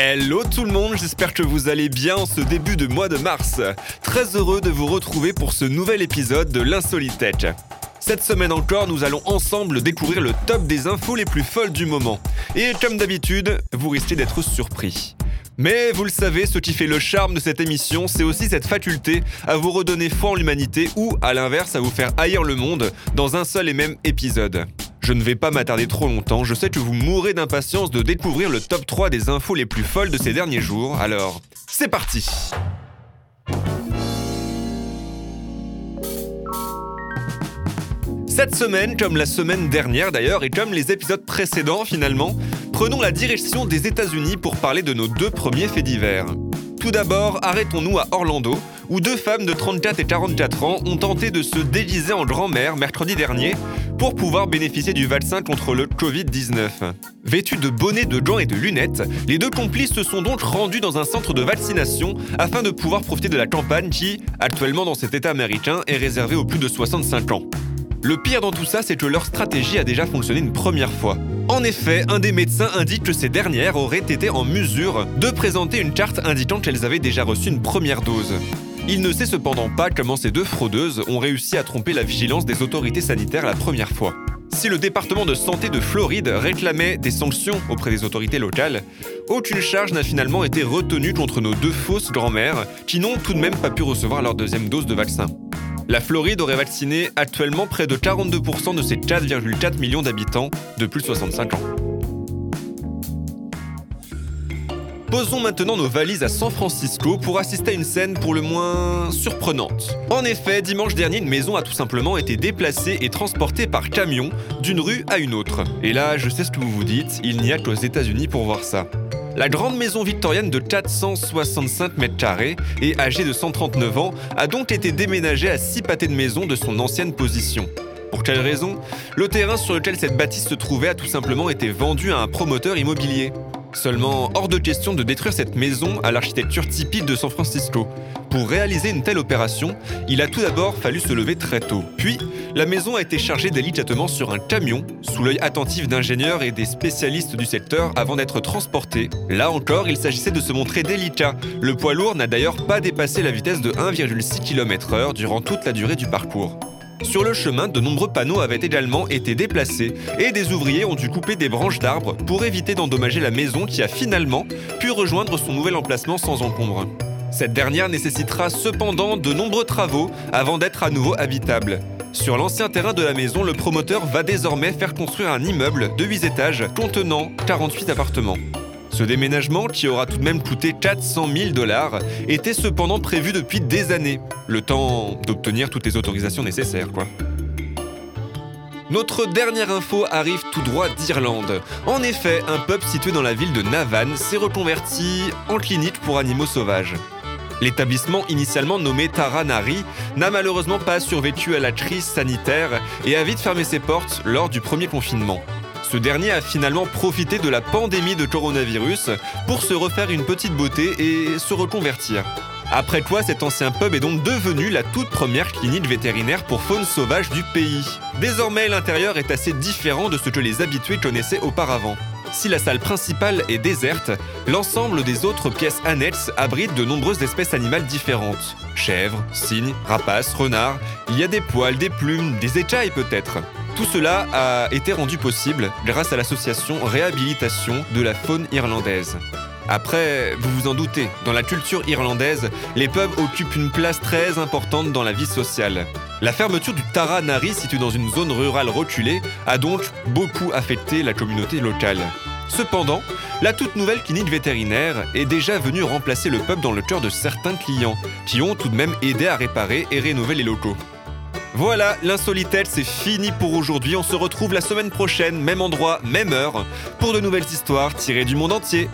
Hello tout le monde, j'espère que vous allez bien en ce début de mois de mars. Très heureux de vous retrouver pour ce nouvel épisode de l'Insolitech. Cette semaine encore, nous allons ensemble découvrir le top des infos les plus folles du moment. Et comme d'habitude, vous risquez d'être surpris. Mais vous le savez, ce qui fait le charme de cette émission, c'est aussi cette faculté à vous redonner foi en l'humanité ou, à l'inverse, à vous faire haïr le monde dans un seul et même épisode. Je ne vais pas m'attarder trop longtemps, je sais que vous mourrez d'impatience de découvrir le top 3 des infos les plus folles de ces derniers jours, alors c'est parti. Cette semaine, comme la semaine dernière d'ailleurs, et comme les épisodes précédents finalement, prenons la direction des États-Unis pour parler de nos deux premiers faits divers. Tout d'abord, arrêtons-nous à Orlando, où deux femmes de 34 et 44 ans ont tenté de se déguiser en grand-mère mercredi dernier pour pouvoir bénéficier du vaccin contre le Covid-19. Vêtues de bonnets, de gants et de lunettes, les deux complices se sont donc rendus dans un centre de vaccination afin de pouvoir profiter de la campagne qui, actuellement dans cet État américain, est réservée aux plus de 65 ans. Le pire dans tout ça, c'est que leur stratégie a déjà fonctionné une première fois. En effet, un des médecins indique que ces dernières auraient été en mesure de présenter une carte indiquant qu'elles avaient déjà reçu une première dose. Il ne sait cependant pas comment ces deux fraudeuses ont réussi à tromper la vigilance des autorités sanitaires la première fois. Si le département de santé de Floride réclamait des sanctions auprès des autorités locales, aucune charge n'a finalement été retenue contre nos deux fausses grand-mères qui n'ont tout de même pas pu recevoir leur deuxième dose de vaccin. La Floride aurait vacciné actuellement près de 42% de ses 4,4 millions d'habitants de plus de 65 ans. Posons maintenant nos valises à San Francisco pour assister à une scène pour le moins surprenante. En effet, dimanche dernier, une maison a tout simplement été déplacée et transportée par camion d'une rue à une autre. Et là, je sais ce que vous vous dites, il n'y a qu'aux États-Unis pour voir ça. La grande maison victorienne de 465 mètres carrés et âgée de 139 ans a donc été déménagée à six pâtés de maison de son ancienne position. Pour quelle raison? Le terrain sur lequel cette bâtisse se trouvait a tout simplement été vendu à un promoteur immobilier. Seulement, hors de question de détruire cette maison à l'architecture typique de San Francisco. Pour réaliser une telle opération, il a tout d'abord fallu se lever très tôt. Puis, la maison a été chargée délicatement sur un camion, sous l'œil attentif d'ingénieurs et des spécialistes du secteur avant d'être transportée. Là encore, il s'agissait de se montrer délicat. Le poids lourd n'a d'ailleurs pas dépassé la vitesse de 1,6 km/h durant toute la durée du parcours. Sur le chemin, de nombreux panneaux avaient également été déplacés et des ouvriers ont dû couper des branches d'arbres pour éviter d'endommager la maison qui a finalement pu rejoindre son nouvel emplacement sans encombre. Cette dernière nécessitera cependant de nombreux travaux avant d'être à nouveau habitable. Sur l'ancien terrain de la maison, le promoteur va désormais faire construire un immeuble de 8 étages contenant 48 appartements. Ce déménagement, qui aura tout de même coûté 400 000 dollars, était cependant prévu depuis des années. Le temps d'obtenir toutes les autorisations nécessaires, quoi. Notre dernière info arrive tout droit d'Irlande. En effet, un pub situé dans la ville de Navan s'est reconverti en clinique pour animaux sauvages. L'établissement initialement nommé Taranari n'a malheureusement pas survécu à la crise sanitaire et a vite fermé ses portes lors du premier confinement. Ce dernier a finalement profité de la pandémie de coronavirus pour se refaire une petite beauté et se reconvertir. Après quoi, cet ancien pub est donc devenu la toute première clinique vétérinaire pour faune sauvage du pays. Désormais, l'intérieur est assez différent de ce que les habitués connaissaient auparavant. Si la salle principale est déserte, l'ensemble des autres pièces annexes abritent de nombreuses espèces animales différentes. Chèvres, cygnes, rapaces, renards, il y a des poils, des plumes, des écailles peut-être. Tout cela a été rendu possible grâce à l'association Réhabilitation de la faune irlandaise. Après, vous vous en doutez, dans la culture irlandaise, les pubs occupent une place très importante dans la vie sociale. La fermeture du Tara Nari, située dans une zone rurale reculée, a donc beaucoup affecté la communauté locale. Cependant, la toute nouvelle clinique vétérinaire est déjà venue remplacer le pub dans le cœur de certains clients, qui ont tout de même aidé à réparer et rénover les locaux. Voilà, l'insolitelle, c'est fini pour aujourd'hui. On se retrouve la semaine prochaine, même endroit, même heure, pour de nouvelles histoires tirées du monde entier.